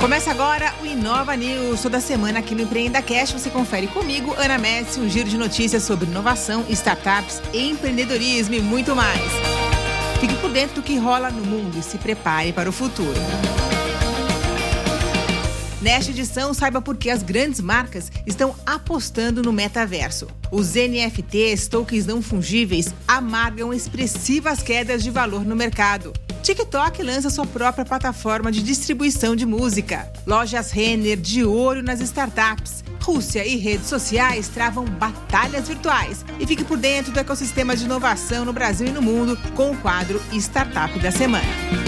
Começa agora o Inova News. Toda semana aqui no Empreenda Cash você confere comigo, Ana Messi, um giro de notícias sobre inovação, startups, empreendedorismo e muito mais. Fique por dentro do que rola no mundo e se prepare para o futuro. Nesta edição, saiba por que as grandes marcas estão apostando no metaverso. Os NFTs, tokens não fungíveis, amargam expressivas quedas de valor no mercado. TikTok lança sua própria plataforma de distribuição de música. Lojas Renner de olho nas startups. Rússia e redes sociais travam batalhas virtuais. E fique por dentro do ecossistema de inovação no Brasil e no mundo com o quadro Startup da Semana.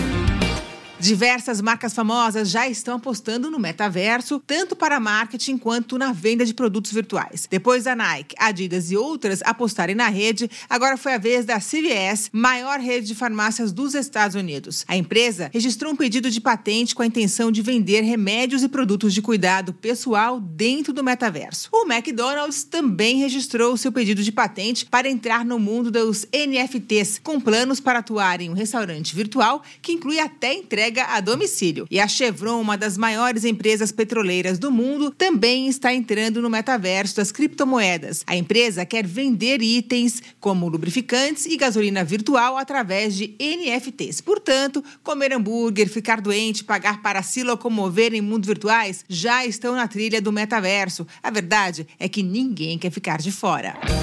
Diversas marcas famosas já estão apostando no metaverso, tanto para marketing quanto na venda de produtos virtuais. Depois da Nike, Adidas e outras apostarem na rede, agora foi a vez da CVS, maior rede de farmácias dos Estados Unidos. A empresa registrou um pedido de patente com a intenção de vender remédios e produtos de cuidado pessoal dentro do metaverso. O McDonald's também registrou seu pedido de patente para entrar no mundo dos NFTs, com planos para atuar em um restaurante virtual que inclui até entrega entrega a domicílio. E a Chevron, uma das maiores empresas petroleiras do mundo, também está entrando no metaverso das criptomoedas. A empresa quer vender itens como lubrificantes e gasolina virtual através de NFTs. Portanto, comer hambúrguer, ficar doente, pagar para se locomover em mundos virtuais já estão na trilha do metaverso. A verdade é que ninguém quer ficar de fora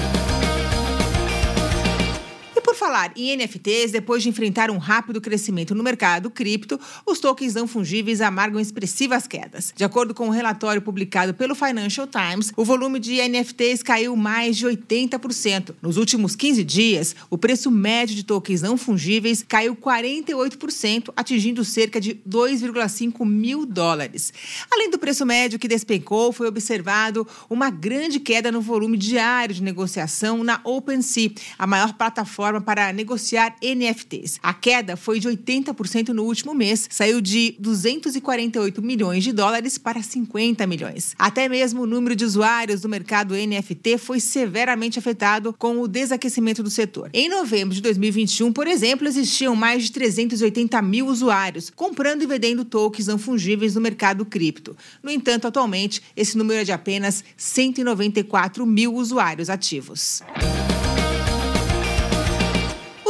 falar em NFTs, depois de enfrentar um rápido crescimento no mercado cripto, os tokens não fungíveis amargam expressivas quedas. De acordo com um relatório publicado pelo Financial Times, o volume de NFTs caiu mais de 80%. Nos últimos 15 dias, o preço médio de tokens não fungíveis caiu 48%, atingindo cerca de 2,5 mil dólares. Além do preço médio que despencou, foi observado uma grande queda no volume diário de negociação na OpenSea, a maior plataforma para negociar NFTs. A queda foi de 80% no último mês, saiu de 248 milhões de dólares para 50 milhões. Até mesmo o número de usuários do mercado NFT foi severamente afetado com o desaquecimento do setor. Em novembro de 2021, por exemplo, existiam mais de 380 mil usuários comprando e vendendo tokens não fungíveis no mercado cripto. No entanto, atualmente, esse número é de apenas 194 mil usuários ativos.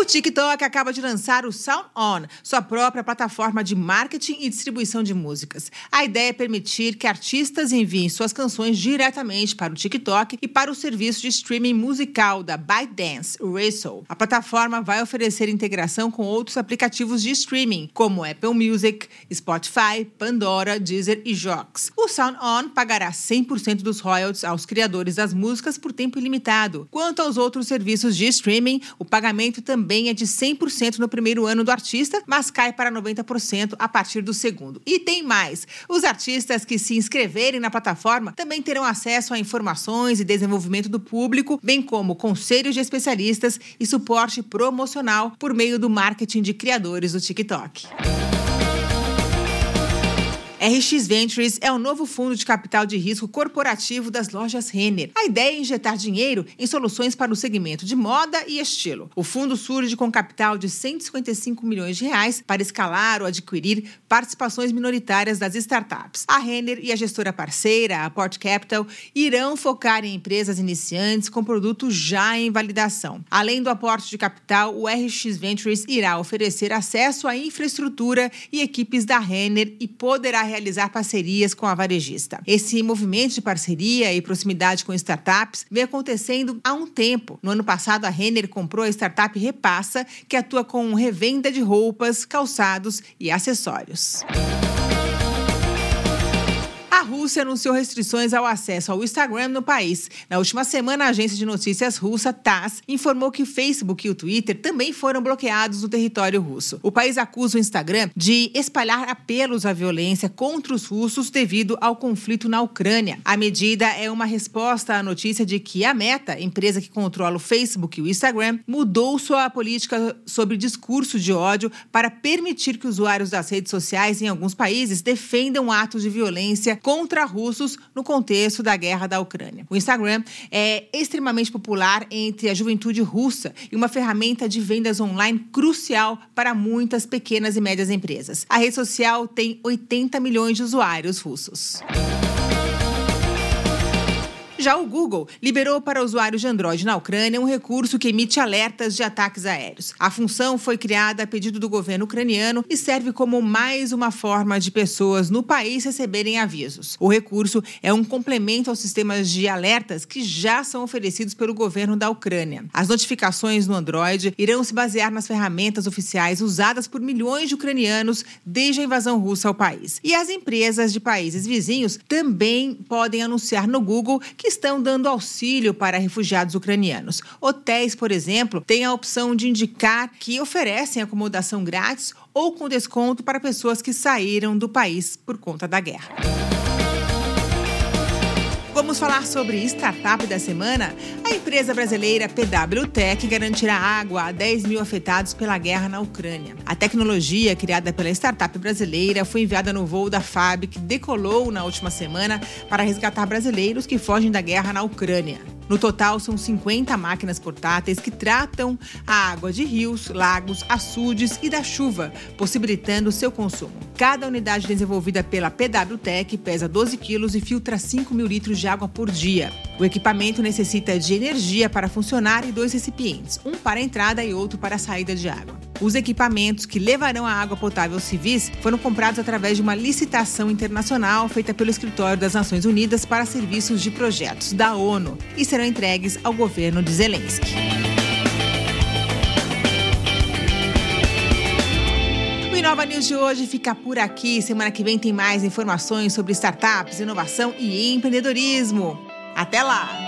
TikTok acaba de lançar o Sound On, sua própria plataforma de marketing e distribuição de músicas. A ideia é permitir que artistas enviem suas canções diretamente para o TikTok e para o serviço de streaming musical da ByteDance, Wrestle. A plataforma vai oferecer integração com outros aplicativos de streaming, como Apple Music, Spotify, Pandora, Deezer e Jocks. O Sound On pagará 100% dos royalties aos criadores das músicas por tempo ilimitado. Quanto aos outros serviços de streaming, o pagamento também também é de 100% no primeiro ano do artista, mas cai para 90% a partir do segundo. E tem mais: os artistas que se inscreverem na plataforma também terão acesso a informações e desenvolvimento do público, bem como conselhos de especialistas e suporte promocional por meio do marketing de criadores do TikTok. RX Ventures é o novo fundo de capital de risco corporativo das lojas Renner. A ideia é injetar dinheiro em soluções para o segmento de moda e estilo. O fundo surge com capital de 155 milhões de reais para escalar ou adquirir participações minoritárias das startups. A Renner e a gestora parceira, a Port Capital, irão focar em empresas iniciantes com produtos já em validação. Além do aporte de capital, o RX Ventures irá oferecer acesso à infraestrutura e equipes da Renner e poderá realizar parcerias com a varejista. Esse movimento de parceria e proximidade com startups vem acontecendo há um tempo. No ano passado, a Renner comprou a startup Repassa, que atua com revenda de roupas, calçados e acessórios. Rússia anunciou restrições ao acesso ao Instagram no país. Na última semana, a agência de notícias russa TASS informou que o Facebook e o Twitter também foram bloqueados no território russo. O país acusa o Instagram de espalhar apelos à violência contra os russos devido ao conflito na Ucrânia. A medida é uma resposta à notícia de que a Meta, empresa que controla o Facebook e o Instagram, mudou sua política sobre discurso de ódio para permitir que usuários das redes sociais em alguns países defendam atos de violência contra contra russos no contexto da guerra da Ucrânia. O Instagram é extremamente popular entre a juventude russa e uma ferramenta de vendas online crucial para muitas pequenas e médias empresas. A rede social tem 80 milhões de usuários russos. Já o Google liberou para usuários de Android na Ucrânia um recurso que emite alertas de ataques aéreos. A função foi criada a pedido do governo ucraniano e serve como mais uma forma de pessoas no país receberem avisos. O recurso é um complemento aos sistemas de alertas que já são oferecidos pelo governo da Ucrânia. As notificações no Android irão se basear nas ferramentas oficiais usadas por milhões de ucranianos desde a invasão russa ao país. E as empresas de países vizinhos também podem anunciar no Google que estão dando auxílio para refugiados ucranianos. Hotéis, por exemplo, têm a opção de indicar que oferecem acomodação grátis ou com desconto para pessoas que saíram do país por conta da guerra. Vamos falar sobre startup da semana? A empresa brasileira PWTech garantirá água a 10 mil afetados pela guerra na Ucrânia. A tecnologia criada pela startup brasileira foi enviada no voo da FAB, que decolou na última semana para resgatar brasileiros que fogem da guerra na Ucrânia. No total, são 50 máquinas portáteis que tratam a água de rios, lagos, açudes e da chuva, possibilitando seu consumo. Cada unidade desenvolvida pela PWTech pesa 12 quilos e filtra 5 mil litros de água por dia. O equipamento necessita de energia para funcionar e dois recipientes, um para entrada e outro para saída de água. Os equipamentos que levarão a água potável aos civis foram comprados através de uma licitação internacional feita pelo Escritório das Nações Unidas para Serviços de Projetos da ONU e serão entregues ao governo de Zelensky. O Inova News de hoje fica por aqui. Semana que vem tem mais informações sobre startups, inovação e empreendedorismo. Até lá!